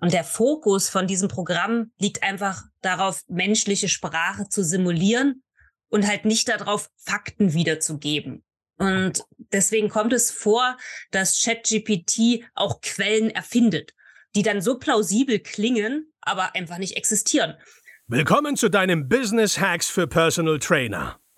Und der Fokus von diesem Programm liegt einfach darauf, menschliche Sprache zu simulieren und halt nicht darauf, Fakten wiederzugeben. Und deswegen kommt es vor, dass ChatGPT auch Quellen erfindet, die dann so plausibel klingen, aber einfach nicht existieren. Willkommen zu deinem Business Hacks für Personal Trainer.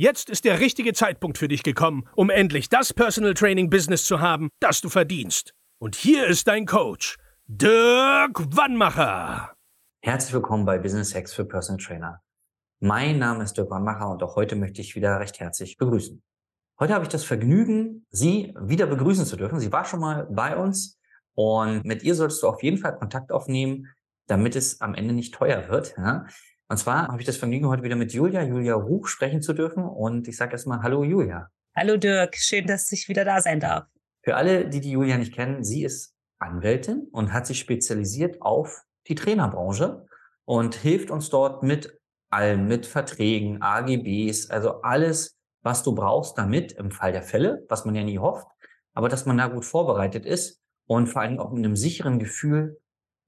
Jetzt ist der richtige Zeitpunkt für dich gekommen, um endlich das Personal Training Business zu haben, das du verdienst. Und hier ist dein Coach, Dirk Wannmacher. Herzlich willkommen bei Business Hacks für Personal Trainer. Mein Name ist Dirk Wannmacher und auch heute möchte ich wieder recht herzlich begrüßen. Heute habe ich das Vergnügen, Sie wieder begrüßen zu dürfen. Sie war schon mal bei uns und mit ihr solltest du auf jeden Fall Kontakt aufnehmen, damit es am Ende nicht teuer wird. Ja? Und zwar habe ich das Vergnügen, heute wieder mit Julia, Julia Ruch, sprechen zu dürfen. Und ich sage erstmal Hallo Julia. Hallo Dirk, schön, dass ich wieder da sein darf. Für alle, die die Julia nicht kennen, sie ist Anwältin und hat sich spezialisiert auf die Trainerbranche und hilft uns dort mit allem, mit Verträgen, AGBs, also alles, was du brauchst, damit im Fall der Fälle, was man ja nie hofft, aber dass man da gut vorbereitet ist und vor allem auch mit einem sicheren Gefühl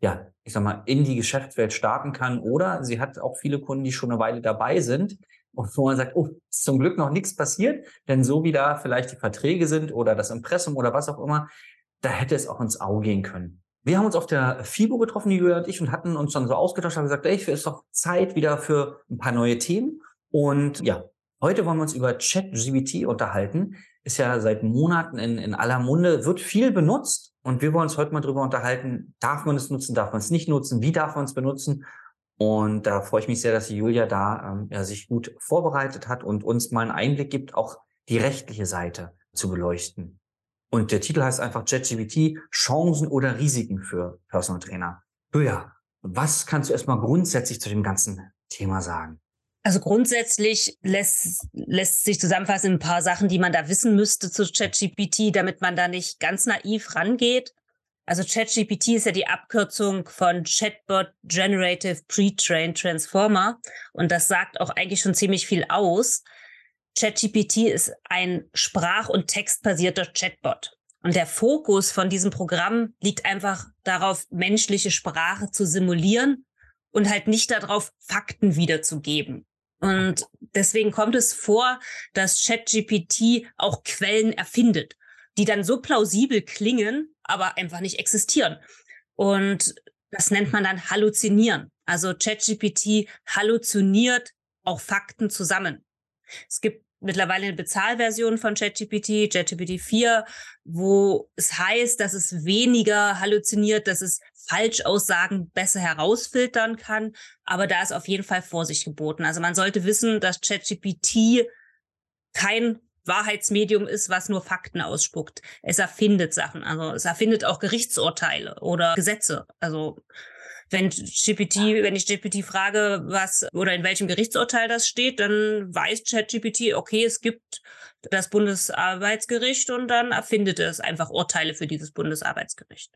ja, ich sag mal, in die Geschäftswelt starten kann. Oder sie hat auch viele Kunden, die schon eine Weile dabei sind und wo man sagt, oh, ist zum Glück noch nichts passiert, denn so wie da vielleicht die Verträge sind oder das Impressum oder was auch immer, da hätte es auch ins Auge gehen können. Wir haben uns auf der FIBO getroffen, die Julia und ich, und hatten uns dann so ausgetauscht, haben gesagt, ey, es ist doch Zeit wieder für ein paar neue Themen. Und ja, heute wollen wir uns über ChatGPT unterhalten. Ist ja seit Monaten in, in aller Munde, wird viel benutzt und wir wollen uns heute mal drüber unterhalten, darf man es nutzen, darf man es nicht nutzen, wie darf man es benutzen? Und da freue ich mich sehr, dass die Julia da ähm, ja, sich gut vorbereitet hat und uns mal einen Einblick gibt, auch die rechtliche Seite zu beleuchten. Und der Titel heißt einfach JetGPT, Chancen oder Risiken für Personal Trainer. Julia, was kannst du erstmal grundsätzlich zu dem ganzen Thema sagen? Also grundsätzlich lässt, lässt sich zusammenfassen ein paar Sachen, die man da wissen müsste zu ChatGPT, damit man da nicht ganz naiv rangeht. Also ChatGPT ist ja die Abkürzung von Chatbot Generative Pre-Trained Transformer und das sagt auch eigentlich schon ziemlich viel aus. ChatGPT ist ein sprach- und textbasierter Chatbot. Und der Fokus von diesem Programm liegt einfach darauf, menschliche Sprache zu simulieren und halt nicht darauf, Fakten wiederzugeben. Und deswegen kommt es vor, dass ChatGPT auch Quellen erfindet, die dann so plausibel klingen, aber einfach nicht existieren. Und das nennt man dann Halluzinieren. Also ChatGPT halluziniert auch Fakten zusammen. Es gibt mittlerweile eine Bezahlversion von ChatGPT, ChatGPT 4, wo es heißt, dass es weniger halluziniert, dass es Falschaussagen besser herausfiltern kann. Aber da ist auf jeden Fall Vorsicht geboten. Also man sollte wissen, dass ChatGPT kein Wahrheitsmedium ist, was nur Fakten ausspuckt. Es erfindet Sachen. Also es erfindet auch Gerichtsurteile oder Gesetze. Also wenn GPT, wenn ich GPT frage, was oder in welchem Gerichtsurteil das steht, dann weiß ChatGPT, okay, es gibt das Bundesarbeitsgericht und dann erfindet es einfach Urteile für dieses Bundesarbeitsgericht.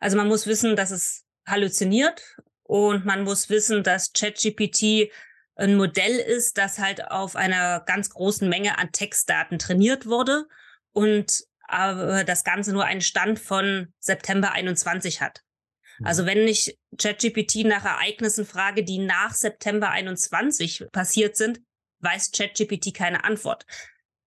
Also man muss wissen, dass es halluziniert und man muss wissen, dass ChatGPT ein Modell ist, das halt auf einer ganz großen Menge an Textdaten trainiert wurde und aber das Ganze nur einen Stand von September 21 hat. Also mhm. wenn ich ChatGPT nach Ereignissen frage, die nach September 21 passiert sind, weiß ChatGPT keine Antwort.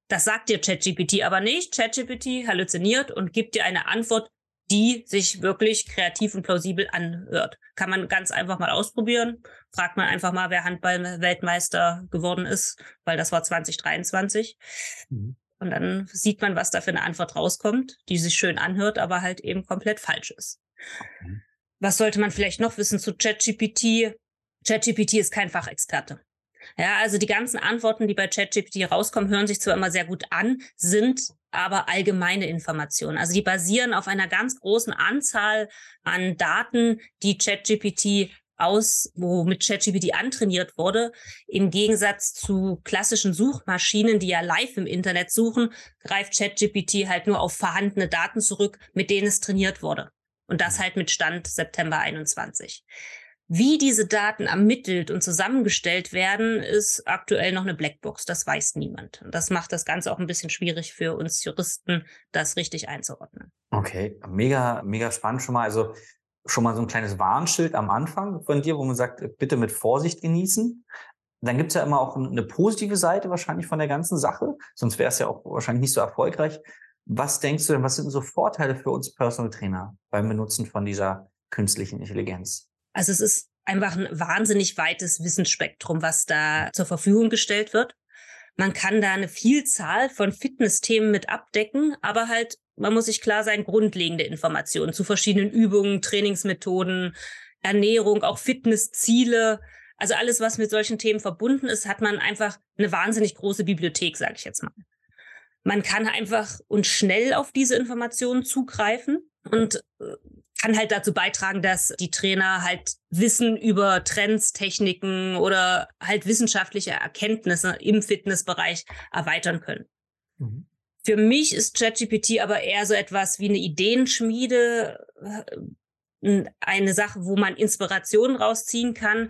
Das sagt dir ChatGPT aber nicht. ChatGPT halluziniert und gibt dir eine Antwort, die sich wirklich kreativ und plausibel anhört. Kann man ganz einfach mal ausprobieren. Fragt man einfach mal, wer Handball-Weltmeister geworden ist, weil das war 2023. Mhm. Und dann sieht man, was da für eine Antwort rauskommt, die sich schön anhört, aber halt eben komplett falsch ist. Okay. Was sollte man vielleicht noch wissen zu ChatGPT? ChatGPT ist kein Fachexperte. Ja, also die ganzen Antworten, die bei ChatGPT rauskommen, hören sich zwar immer sehr gut an, sind aber allgemeine Informationen. Also die basieren auf einer ganz großen Anzahl an Daten, die ChatGPT aus, wo mit ChatGPT antrainiert wurde. Im Gegensatz zu klassischen Suchmaschinen, die ja live im Internet suchen, greift ChatGPT halt nur auf vorhandene Daten zurück, mit denen es trainiert wurde. Und das halt mit Stand September 21. Wie diese Daten ermittelt und zusammengestellt werden, ist aktuell noch eine Blackbox. Das weiß niemand. Und das macht das Ganze auch ein bisschen schwierig für uns Juristen, das richtig einzuordnen. Okay, mega, mega spannend schon mal. Also schon mal so ein kleines Warnschild am Anfang von dir, wo man sagt, bitte mit Vorsicht genießen. Dann gibt's ja immer auch eine positive Seite wahrscheinlich von der ganzen Sache, sonst wäre es ja auch wahrscheinlich nicht so erfolgreich. Was denkst du denn, was sind so Vorteile für uns Personal Trainer beim Benutzen von dieser künstlichen Intelligenz? Also es ist einfach ein wahnsinnig weites Wissensspektrum, was da zur Verfügung gestellt wird. Man kann da eine Vielzahl von Fitnessthemen mit abdecken, aber halt, man muss sich klar sein, grundlegende Informationen zu verschiedenen Übungen, Trainingsmethoden, Ernährung, auch Fitnessziele. Also alles, was mit solchen Themen verbunden ist, hat man einfach eine wahnsinnig große Bibliothek, sage ich jetzt mal. Man kann einfach und schnell auf diese Informationen zugreifen und äh, kann halt dazu beitragen, dass die Trainer halt Wissen über Trends, Techniken oder halt wissenschaftliche Erkenntnisse im Fitnessbereich erweitern können. Mhm. Für mich ist ChatGPT aber eher so etwas wie eine Ideenschmiede, äh, eine Sache, wo man Inspirationen rausziehen kann,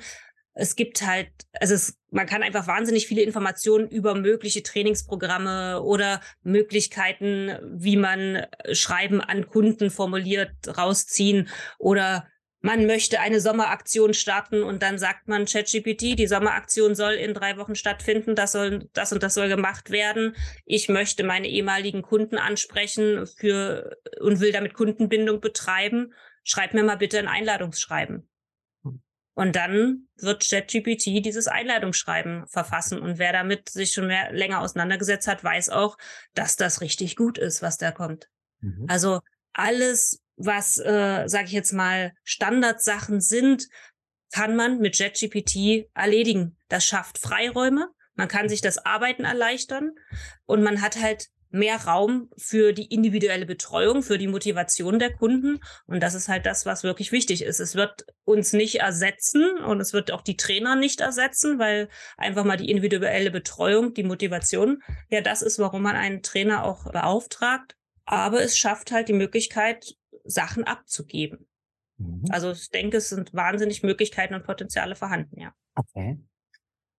es gibt halt, also es, man kann einfach wahnsinnig viele Informationen über mögliche Trainingsprogramme oder Möglichkeiten, wie man Schreiben an Kunden formuliert, rausziehen oder man möchte eine Sommeraktion starten und dann sagt man ChatGPT, die Sommeraktion soll in drei Wochen stattfinden, das soll, das und das soll gemacht werden. Ich möchte meine ehemaligen Kunden ansprechen für und will damit Kundenbindung betreiben. Schreib mir mal bitte ein Einladungsschreiben. Und dann wird ChatGPT dieses Einladungsschreiben verfassen. Und wer damit sich schon mehr, länger auseinandergesetzt hat, weiß auch, dass das richtig gut ist, was da kommt. Mhm. Also alles, was, äh, sage ich jetzt mal, Standardsachen sind, kann man mit ChatGPT erledigen. Das schafft Freiräume. Man kann sich das Arbeiten erleichtern und man hat halt mehr Raum für die individuelle Betreuung, für die Motivation der Kunden. Und das ist halt das, was wirklich wichtig ist. Es wird uns nicht ersetzen und es wird auch die Trainer nicht ersetzen, weil einfach mal die individuelle Betreuung, die Motivation, ja, das ist, warum man einen Trainer auch beauftragt. Aber es schafft halt die Möglichkeit, Sachen abzugeben. Mhm. Also ich denke, es sind wahnsinnig Möglichkeiten und Potenziale vorhanden, ja. Okay.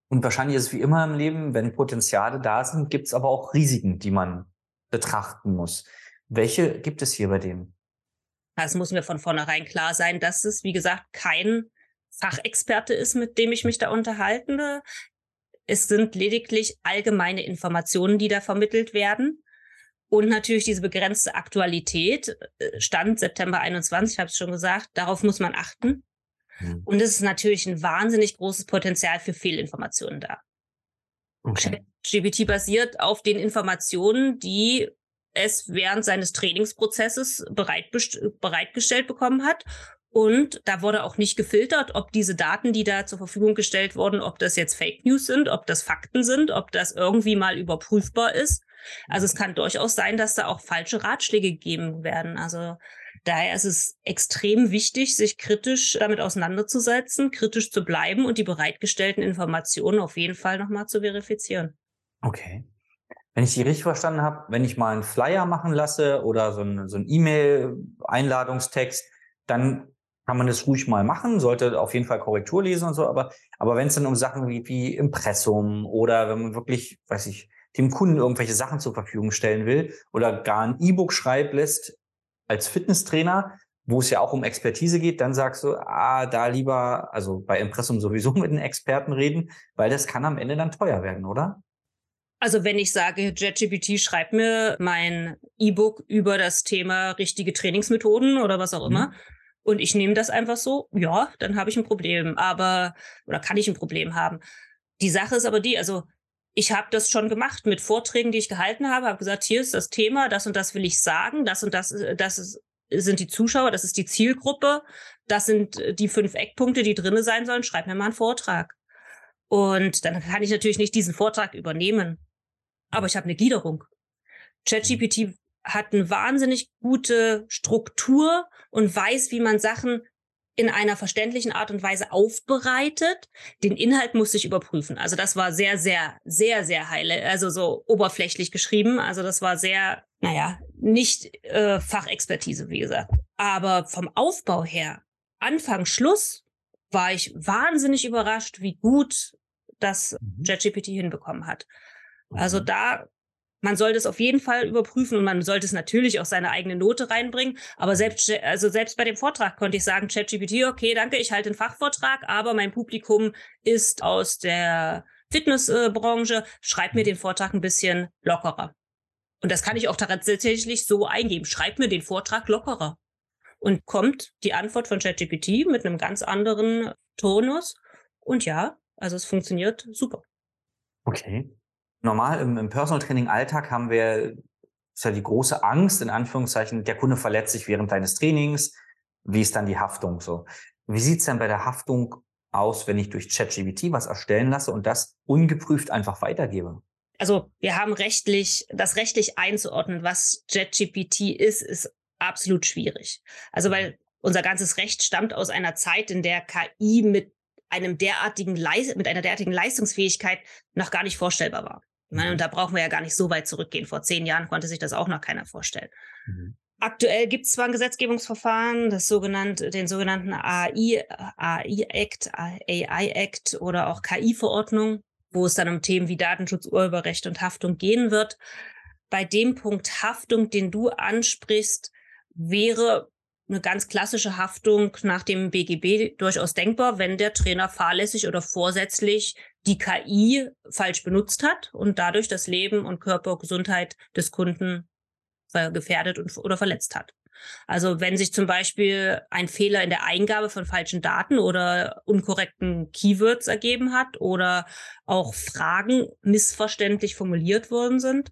Und wahrscheinlich ist es wie immer im Leben, wenn Potenziale da sind, gibt es aber auch Risiken, die man betrachten muss. Welche gibt es hier bei dem? Es muss mir von vornherein klar sein, dass es, wie gesagt, kein Fachexperte ist, mit dem ich mich da unterhalte. Es sind lediglich allgemeine Informationen, die da vermittelt werden. Und natürlich diese begrenzte Aktualität, äh, Stand September 21, habe ich schon gesagt, darauf muss man achten. Mhm. Und es ist natürlich ein wahnsinnig großes Potenzial für Fehlinformationen da. Okay. GPT basiert auf den Informationen, die es während seines Trainingsprozesses bereit, bereitgestellt bekommen hat. Und da wurde auch nicht gefiltert, ob diese Daten, die da zur Verfügung gestellt wurden, ob das jetzt Fake News sind, ob das Fakten sind, ob das irgendwie mal überprüfbar ist. Also es kann durchaus sein, dass da auch falsche Ratschläge gegeben werden. Also Daher ist es extrem wichtig, sich kritisch damit auseinanderzusetzen, kritisch zu bleiben und die bereitgestellten Informationen auf jeden Fall nochmal zu verifizieren. Okay. Wenn ich Sie richtig verstanden habe, wenn ich mal einen Flyer machen lasse oder so ein, so ein E-Mail-Einladungstext, dann kann man das ruhig mal machen, sollte auf jeden Fall Korrektur lesen und so, aber, aber wenn es dann um Sachen wie, wie Impressum oder wenn man wirklich, weiß ich, dem Kunden irgendwelche Sachen zur Verfügung stellen will oder gar ein E-Book schreibt lässt, als Fitnesstrainer, wo es ja auch um Expertise geht, dann sagst du, ah, da lieber, also bei Impressum sowieso mit den Experten reden, weil das kann am Ende dann teuer werden, oder? Also wenn ich sage, JetGPT schreibt mir mein E-Book über das Thema richtige Trainingsmethoden oder was auch immer, mhm. und ich nehme das einfach so, ja, dann habe ich ein Problem, aber oder kann ich ein Problem haben. Die Sache ist aber die, also ich habe das schon gemacht mit Vorträgen, die ich gehalten habe, habe gesagt, hier ist das Thema, das und das will ich sagen, das und das, äh, das ist, sind die Zuschauer, das ist die Zielgruppe, das sind äh, die fünf Eckpunkte, die drinne sein sollen, schreib mir mal einen Vortrag. Und dann kann ich natürlich nicht diesen Vortrag übernehmen, aber ich habe eine Gliederung. ChatGPT hat eine wahnsinnig gute Struktur und weiß, wie man Sachen in einer verständlichen Art und Weise aufbereitet. Den Inhalt musste ich überprüfen. Also das war sehr, sehr, sehr, sehr heile, also so oberflächlich geschrieben. Also das war sehr, naja, nicht äh, Fachexpertise, wie gesagt. Aber vom Aufbau her, Anfang, Schluss, war ich wahnsinnig überrascht, wie gut das mhm. JetGPT hinbekommen hat. Also mhm. da man sollte es auf jeden Fall überprüfen und man sollte es natürlich auch seine eigene Note reinbringen. Aber selbst, also selbst bei dem Vortrag konnte ich sagen, ChatGPT, okay, danke, ich halte den Fachvortrag, aber mein Publikum ist aus der Fitnessbranche, schreib mir den Vortrag ein bisschen lockerer. Und das kann ich auch tatsächlich so eingeben. Schreib mir den Vortrag lockerer. Und kommt die Antwort von ChatGPT mit einem ganz anderen Tonus. Und ja, also es funktioniert super. Okay normal im, im Personal Training Alltag haben wir ist ja die große Angst, in Anführungszeichen, der Kunde verletzt sich während deines Trainings. Wie ist dann die Haftung so? Wie sieht's denn bei der Haftung aus, wenn ich durch ChatGPT was erstellen lasse und das ungeprüft einfach weitergebe? Also wir haben rechtlich, das rechtlich einzuordnen, was ChatGPT ist, ist absolut schwierig. Also weil unser ganzes Recht stammt aus einer Zeit, in der KI mit einem derartigen mit einer derartigen Leistungsfähigkeit noch gar nicht vorstellbar war. Meine, und mhm. da brauchen wir ja gar nicht so weit zurückgehen. Vor zehn Jahren konnte sich das auch noch keiner vorstellen. Mhm. Aktuell gibt es zwar ein Gesetzgebungsverfahren, das sogenannte, den sogenannten AI, AI Act, AI Act oder auch KI-Verordnung, wo es dann um Themen wie Datenschutz, Urheberrecht und Haftung gehen wird. Bei dem Punkt Haftung, den du ansprichst, wäre eine ganz klassische Haftung nach dem BGB durchaus denkbar, wenn der Trainer fahrlässig oder vorsätzlich die KI falsch benutzt hat und dadurch das Leben und Körpergesundheit des Kunden gefährdet und, oder verletzt hat. Also wenn sich zum Beispiel ein Fehler in der Eingabe von falschen Daten oder unkorrekten Keywords ergeben hat oder auch Fragen missverständlich formuliert worden sind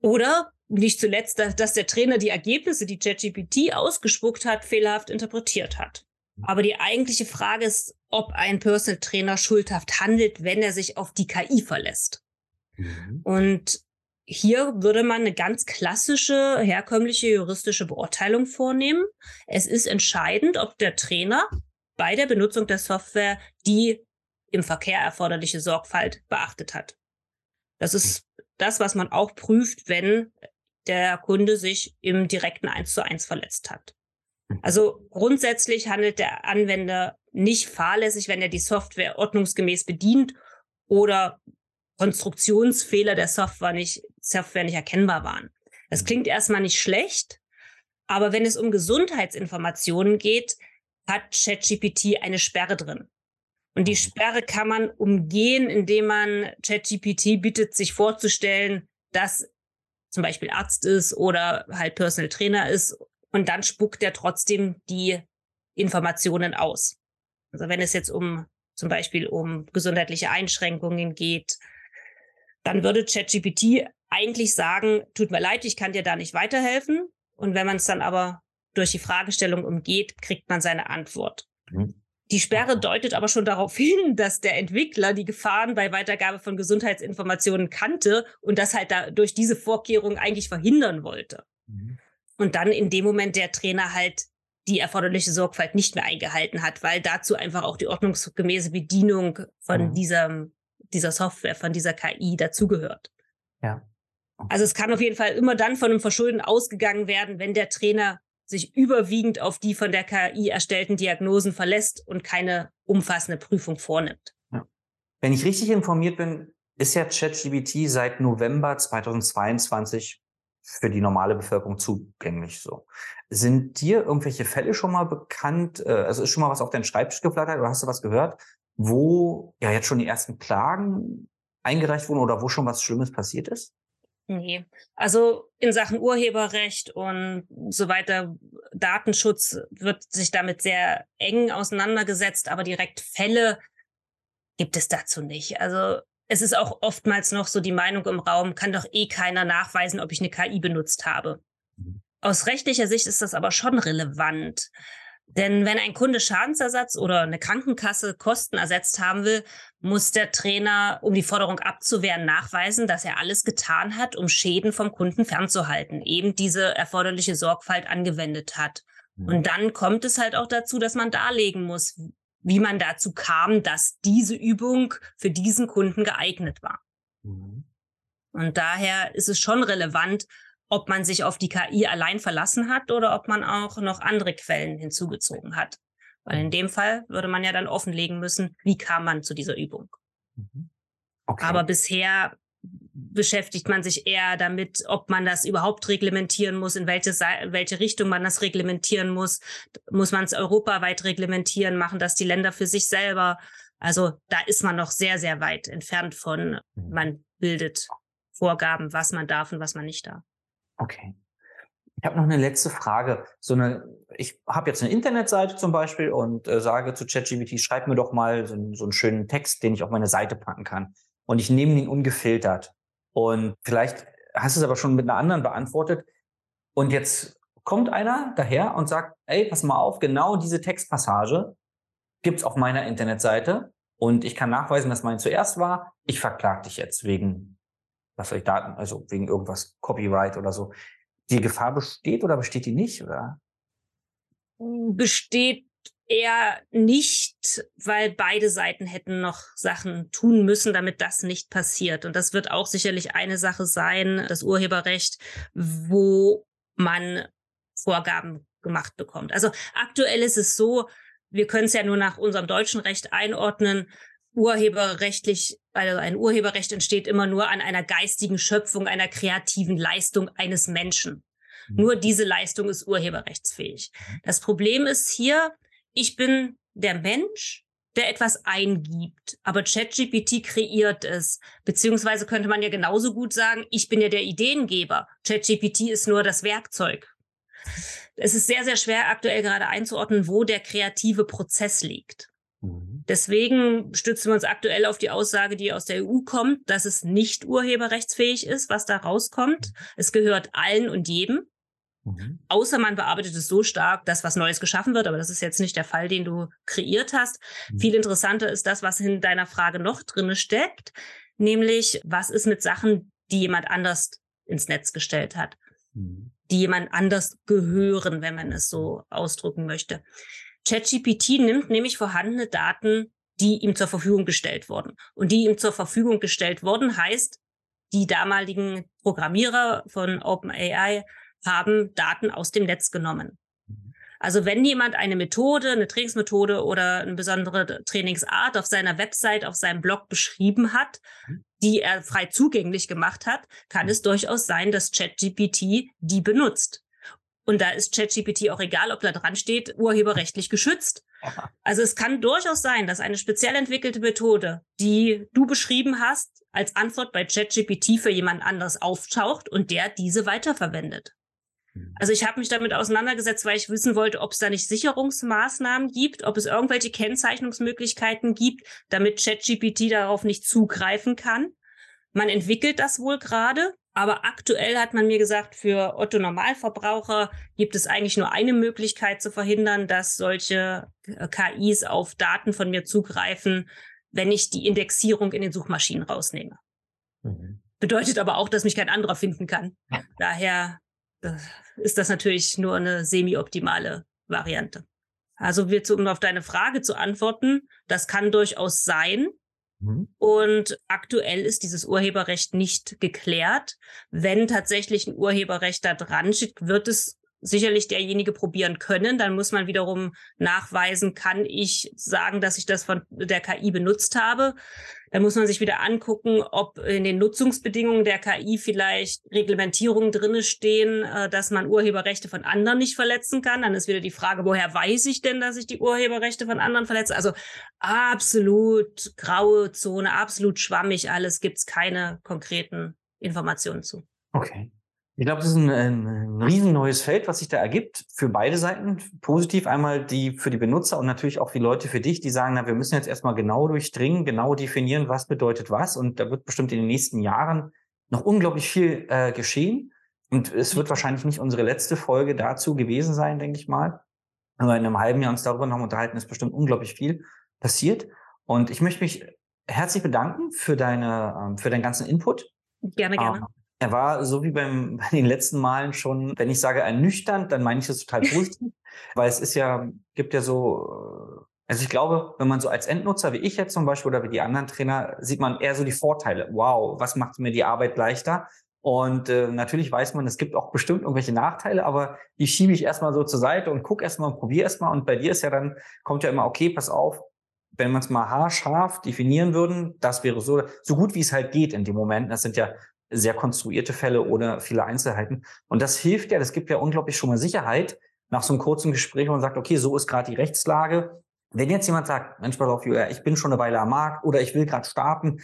oder nicht zuletzt, dass der Trainer die Ergebnisse, die ChatGPT ausgespuckt hat, fehlerhaft interpretiert hat. Aber die eigentliche Frage ist, ob ein Personal Trainer schuldhaft handelt, wenn er sich auf die KI verlässt. Mhm. Und hier würde man eine ganz klassische, herkömmliche juristische Beurteilung vornehmen. Es ist entscheidend, ob der Trainer bei der Benutzung der Software die im Verkehr erforderliche Sorgfalt beachtet hat. Das ist das, was man auch prüft, wenn der Kunde sich im direkten 1 zu 1 verletzt hat. Also grundsätzlich handelt der Anwender nicht fahrlässig, wenn er die Software ordnungsgemäß bedient oder Konstruktionsfehler der Software nicht, Software nicht erkennbar waren. Das mhm. klingt erstmal nicht schlecht, aber wenn es um Gesundheitsinformationen geht, hat ChatGPT eine Sperre drin. Und die mhm. Sperre kann man umgehen, indem man ChatGPT bittet, sich vorzustellen, dass zum Beispiel Arzt ist oder halt Personal Trainer ist und dann spuckt er trotzdem die Informationen aus. Also wenn es jetzt um zum Beispiel um gesundheitliche Einschränkungen geht, dann würde ChatGPT eigentlich sagen, tut mir leid, ich kann dir da nicht weiterhelfen. Und wenn man es dann aber durch die Fragestellung umgeht, kriegt man seine Antwort. Mhm. Die Sperre deutet aber schon darauf hin, dass der Entwickler die Gefahren bei Weitergabe von Gesundheitsinformationen kannte und das halt da durch diese Vorkehrung eigentlich verhindern wollte. Mhm und dann in dem Moment der Trainer halt die erforderliche Sorgfalt nicht mehr eingehalten hat, weil dazu einfach auch die ordnungsgemäße Bedienung von mhm. dieser, dieser Software, von dieser KI dazugehört. Ja. Also es kann auf jeden Fall immer dann von einem Verschulden ausgegangen werden, wenn der Trainer sich überwiegend auf die von der KI erstellten Diagnosen verlässt und keine umfassende Prüfung vornimmt. Ja. Wenn ich richtig informiert bin, ist ja ChatGPT seit November 2022 für die normale Bevölkerung zugänglich. So. Sind dir irgendwelche Fälle schon mal bekannt? Äh, also ist schon mal was auf deinen Schreibtisch geflattert oder hast du was gehört, wo ja jetzt schon die ersten Klagen eingereicht wurden oder wo schon was Schlimmes passiert ist? Nee. Also in Sachen Urheberrecht und so weiter, Datenschutz wird sich damit sehr eng auseinandergesetzt, aber direkt Fälle gibt es dazu nicht. Also es ist auch oftmals noch so die Meinung im Raum, kann doch eh keiner nachweisen, ob ich eine KI benutzt habe. Mhm. Aus rechtlicher Sicht ist das aber schon relevant. Denn wenn ein Kunde Schadensersatz oder eine Krankenkasse Kosten ersetzt haben will, muss der Trainer, um die Forderung abzuwehren, nachweisen, dass er alles getan hat, um Schäden vom Kunden fernzuhalten, eben diese erforderliche Sorgfalt angewendet hat. Mhm. Und dann kommt es halt auch dazu, dass man darlegen muss, wie man dazu kam, dass diese Übung für diesen Kunden geeignet war. Mhm. Und daher ist es schon relevant, ob man sich auf die KI allein verlassen hat oder ob man auch noch andere Quellen hinzugezogen hat. Weil in mhm. dem Fall würde man ja dann offenlegen müssen, wie kam man zu dieser Übung. Mhm. Okay. Aber bisher beschäftigt man sich eher damit, ob man das überhaupt reglementieren muss, in welche, welche Richtung man das reglementieren muss. Muss man es europaweit reglementieren, machen das die Länder für sich selber? Also da ist man noch sehr, sehr weit entfernt von, mhm. man bildet Vorgaben, was man darf und was man nicht darf. Okay. Ich habe noch eine letzte Frage. So eine, ich habe jetzt eine Internetseite zum Beispiel und äh, sage zu ChatGPT, schreib mir doch mal so, so einen schönen Text, den ich auf meine Seite packen kann. Und ich nehme den ungefiltert. Und vielleicht hast du es aber schon mit einer anderen beantwortet. Und jetzt kommt einer daher und sagt, ey, pass mal auf, genau diese Textpassage gibt's auf meiner Internetseite. Und ich kann nachweisen, dass mein zuerst war. Ich verklag dich jetzt wegen, was soll ich Daten, also wegen irgendwas, Copyright oder so. Die Gefahr besteht oder besteht die nicht, oder? Besteht eher nicht, weil beide Seiten hätten noch Sachen tun müssen, damit das nicht passiert. Und das wird auch sicherlich eine Sache sein, das Urheberrecht, wo man Vorgaben gemacht bekommt. Also aktuell ist es so, wir können es ja nur nach unserem deutschen Recht einordnen. Urheberrechtlich, also ein Urheberrecht entsteht immer nur an einer geistigen Schöpfung, einer kreativen Leistung eines Menschen. Mhm. Nur diese Leistung ist urheberrechtsfähig. Mhm. Das Problem ist hier, ich bin der Mensch, der etwas eingibt, aber ChatGPT kreiert es. Beziehungsweise könnte man ja genauso gut sagen, ich bin ja der Ideengeber. ChatGPT ist nur das Werkzeug. Es ist sehr, sehr schwer aktuell gerade einzuordnen, wo der kreative Prozess liegt. Mhm. Deswegen stützen wir uns aktuell auf die Aussage, die aus der EU kommt, dass es nicht urheberrechtsfähig ist, was da rauskommt. Mhm. Es gehört allen und jedem. Mhm. Außer man bearbeitet es so stark, dass was Neues geschaffen wird, aber das ist jetzt nicht der Fall, den du kreiert hast. Mhm. Viel interessanter ist das, was in deiner Frage noch drinne steckt, nämlich was ist mit Sachen, die jemand anders ins Netz gestellt hat, mhm. die jemand anders gehören, wenn man es so ausdrücken möchte. ChatGPT nimmt nämlich vorhandene Daten, die ihm zur Verfügung gestellt wurden. Und die ihm zur Verfügung gestellt wurden, heißt, die damaligen Programmierer von OpenAI haben Daten aus dem Netz genommen. Mhm. Also wenn jemand eine Methode, eine Trainingsmethode oder eine besondere Trainingsart auf seiner Website, auf seinem Blog beschrieben hat, mhm. die er frei zugänglich gemacht hat, kann mhm. es durchaus sein, dass ChatGPT die benutzt. Und da ist ChatGPT auch egal, ob da dran steht, urheberrechtlich geschützt. Also es kann durchaus sein, dass eine speziell entwickelte Methode, die du beschrieben hast, als Antwort bei ChatGPT für jemand anders auftaucht und der diese weiterverwendet. Mhm. Also ich habe mich damit auseinandergesetzt, weil ich wissen wollte, ob es da nicht Sicherungsmaßnahmen gibt, ob es irgendwelche Kennzeichnungsmöglichkeiten gibt, damit ChatGPT darauf nicht zugreifen kann. Man entwickelt das wohl gerade, aber aktuell hat man mir gesagt, für Otto Normalverbraucher gibt es eigentlich nur eine Möglichkeit zu verhindern, dass solche äh, KIs auf Daten von mir zugreifen, wenn ich die Indexierung in den Suchmaschinen rausnehme. Mhm. Bedeutet aber auch, dass mich kein anderer finden kann. Daher ist das natürlich nur eine semi-optimale Variante. Also wir, um auf deine Frage zu antworten, das kann durchaus sein. Mhm. Und aktuell ist dieses Urheberrecht nicht geklärt. Wenn tatsächlich ein Urheberrecht da dran steht, wird es sicherlich derjenige probieren können. Dann muss man wiederum nachweisen, kann ich sagen, dass ich das von der KI benutzt habe. Dann muss man sich wieder angucken, ob in den Nutzungsbedingungen der KI vielleicht Reglementierungen drinne stehen, äh, dass man Urheberrechte von anderen nicht verletzen kann. Dann ist wieder die Frage, woher weiß ich denn, dass ich die Urheberrechte von anderen verletze? Also absolut graue Zone, absolut schwammig alles, gibt's keine konkreten Informationen zu. Okay. Ich glaube, das ist ein, ein, riesen neues Feld, was sich da ergibt für beide Seiten. Positiv einmal die für die Benutzer und natürlich auch die Leute für dich, die sagen, na, wir müssen jetzt erstmal genau durchdringen, genau definieren, was bedeutet was. Und da wird bestimmt in den nächsten Jahren noch unglaublich viel äh, geschehen. Und es wird wahrscheinlich nicht unsere letzte Folge dazu gewesen sein, denke ich mal. Aber in einem halben Jahr uns darüber noch unterhalten, ist bestimmt unglaublich viel passiert. Und ich möchte mich herzlich bedanken für deine, ähm, für deinen ganzen Input. Gerne, gerne. Ähm, Er war so wie beim, bei den letzten Malen schon, wenn ich sage ernüchternd, dann meine ich das total positiv, weil es ist ja, gibt ja so, also ich glaube, wenn man so als Endnutzer wie ich jetzt zum Beispiel oder wie die anderen Trainer, sieht man eher so die Vorteile. Wow, was macht mir die Arbeit leichter? Und äh, natürlich weiß man, es gibt auch bestimmt irgendwelche Nachteile, aber die schiebe ich erstmal so zur Seite und gucke erstmal und probiere erstmal. Und bei dir ist ja dann, kommt ja immer, okay, pass auf, wenn man es mal haarscharf definieren würden, das wäre so, so gut wie es halt geht in dem Moment. Das sind ja sehr konstruierte Fälle oder viele Einzelheiten. Und das hilft ja, das gibt ja unglaublich schon mal Sicherheit nach so einem kurzen Gespräch, wo man sagt, okay, so ist gerade die Rechtslage. Wenn jetzt jemand sagt, Mensch, pass auf, ich bin schon eine Weile am Markt oder ich will gerade starten,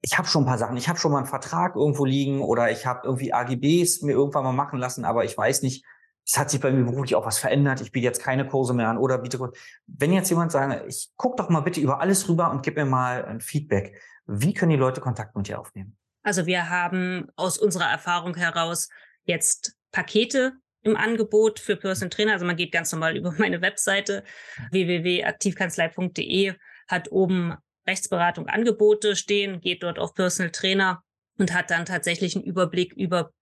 ich habe schon ein paar Sachen, ich habe schon mal einen Vertrag irgendwo liegen oder ich habe irgendwie AGBs mir irgendwann mal machen lassen, aber ich weiß nicht, es hat sich bei mir beruflich auch was verändert, ich biete jetzt keine Kurse mehr an oder biete Kurse. Wenn jetzt jemand sagt, ich guck doch mal bitte über alles rüber und gib mir mal ein Feedback, wie können die Leute Kontakt mit dir aufnehmen? Also wir haben aus unserer Erfahrung heraus jetzt Pakete im Angebot für Personal Trainer. Also man geht ganz normal über meine Webseite www.aktivkanzlei.de, hat oben Rechtsberatung Angebote stehen, geht dort auf Personal Trainer und hat dann tatsächlich einen Überblick über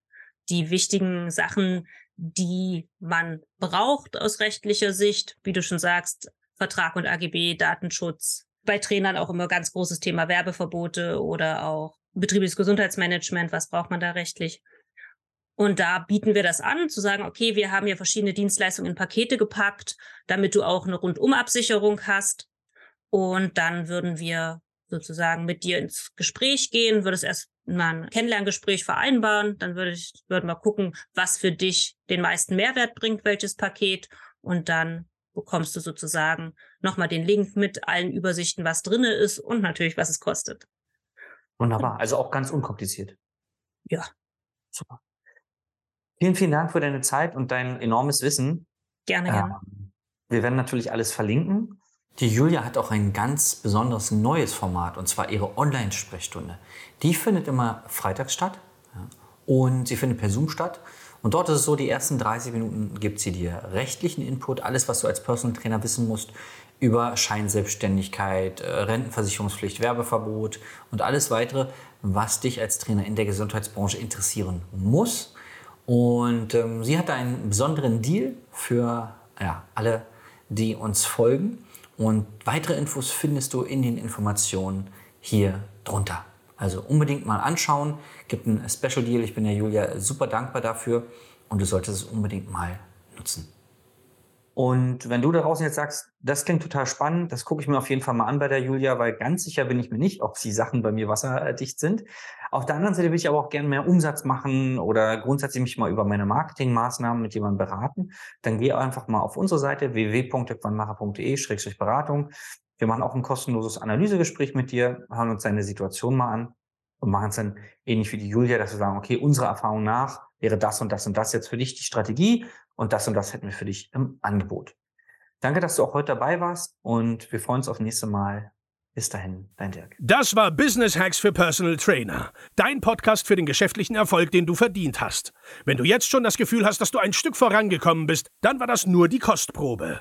die wichtigen Sachen, die man braucht aus rechtlicher Sicht. Wie du schon sagst, Vertrag und AGB, Datenschutz. Bei Trainern auch immer ganz großes Thema Werbeverbote oder auch betriebliches Gesundheitsmanagement, was braucht man da rechtlich? Und da bieten wir das an, zu sagen, okay, wir haben ja verschiedene Dienstleistungen in Pakete gepackt, damit du auch eine Rundumabsicherung hast. Und dann würden wir sozusagen mit dir ins Gespräch gehen, würde es erst mal ein Kennenlerngespräch vereinbaren, dann würde ich, würden wir gucken, was für dich den meisten Mehrwert bringt, welches Paket. Und dann bekommst du sozusagen nochmal den Link mit allen Übersichten, was drinne ist und natürlich, was es kostet. Wunderbar. Also auch ganz unkompliziert. Ja. Super. Vielen, vielen Dank für deine Zeit und dein enormes Wissen. Gerne, gerne. Ähm, wir werden natürlich alles verlinken. Die Julia hat auch ein ganz besonderes neues Format und zwar ihre Online-Sprechstunde. Die findet immer freitags statt ja, und sie findet per Zoom statt. Und dort ist es so, die ersten 30 Minuten gibt sie dir rechtlichen Input, alles, was du als Personal Trainer wissen musst über Scheinselbstständigkeit, äh, Rentenversicherungspflicht, Werbeverbot und alles weitere, was dich als Trainer in der Gesundheitsbranche interessieren muss. Und ähm, sie hat einen besonderen Deal für ja, alle, die uns folgen. Und weitere Infos findest du in den Informationen hier drunter. Also unbedingt mal anschauen. Gibt einen Special Deal. Ich bin der Julia super dankbar dafür und du solltest es unbedingt mal nutzen. Und wenn du da draußen jetzt sagst, das klingt total spannend, das gucke ich mir auf jeden Fall mal an bei der Julia, weil ganz sicher bin ich mir nicht, ob die Sachen bei mir wasserdicht sind. Auf der anderen Seite will ich aber auch gerne mehr Umsatz machen oder grundsätzlich mich mal über meine Marketingmaßnahmen mit jemandem beraten. Dann geh einfach mal auf unsere Seite www.wannmacher.de-beratung. Wir machen auch ein kostenloses Analysegespräch mit dir, hören uns deine Situation mal an und machen es dann ähnlich wie die Julia, dass wir sagen, okay, unserer Erfahrung nach wäre das und das und das jetzt für dich die Strategie und das und das hätten wir für dich im Angebot. Danke, dass du auch heute dabei warst und wir freuen uns auf nächste Mal. Bis dahin, dein Dirk. Das war Business Hacks für Personal Trainer. Dein Podcast für den geschäftlichen Erfolg, den du verdient hast. Wenn du jetzt schon das Gefühl hast, dass du ein Stück vorangekommen bist, dann war das nur die Kostprobe.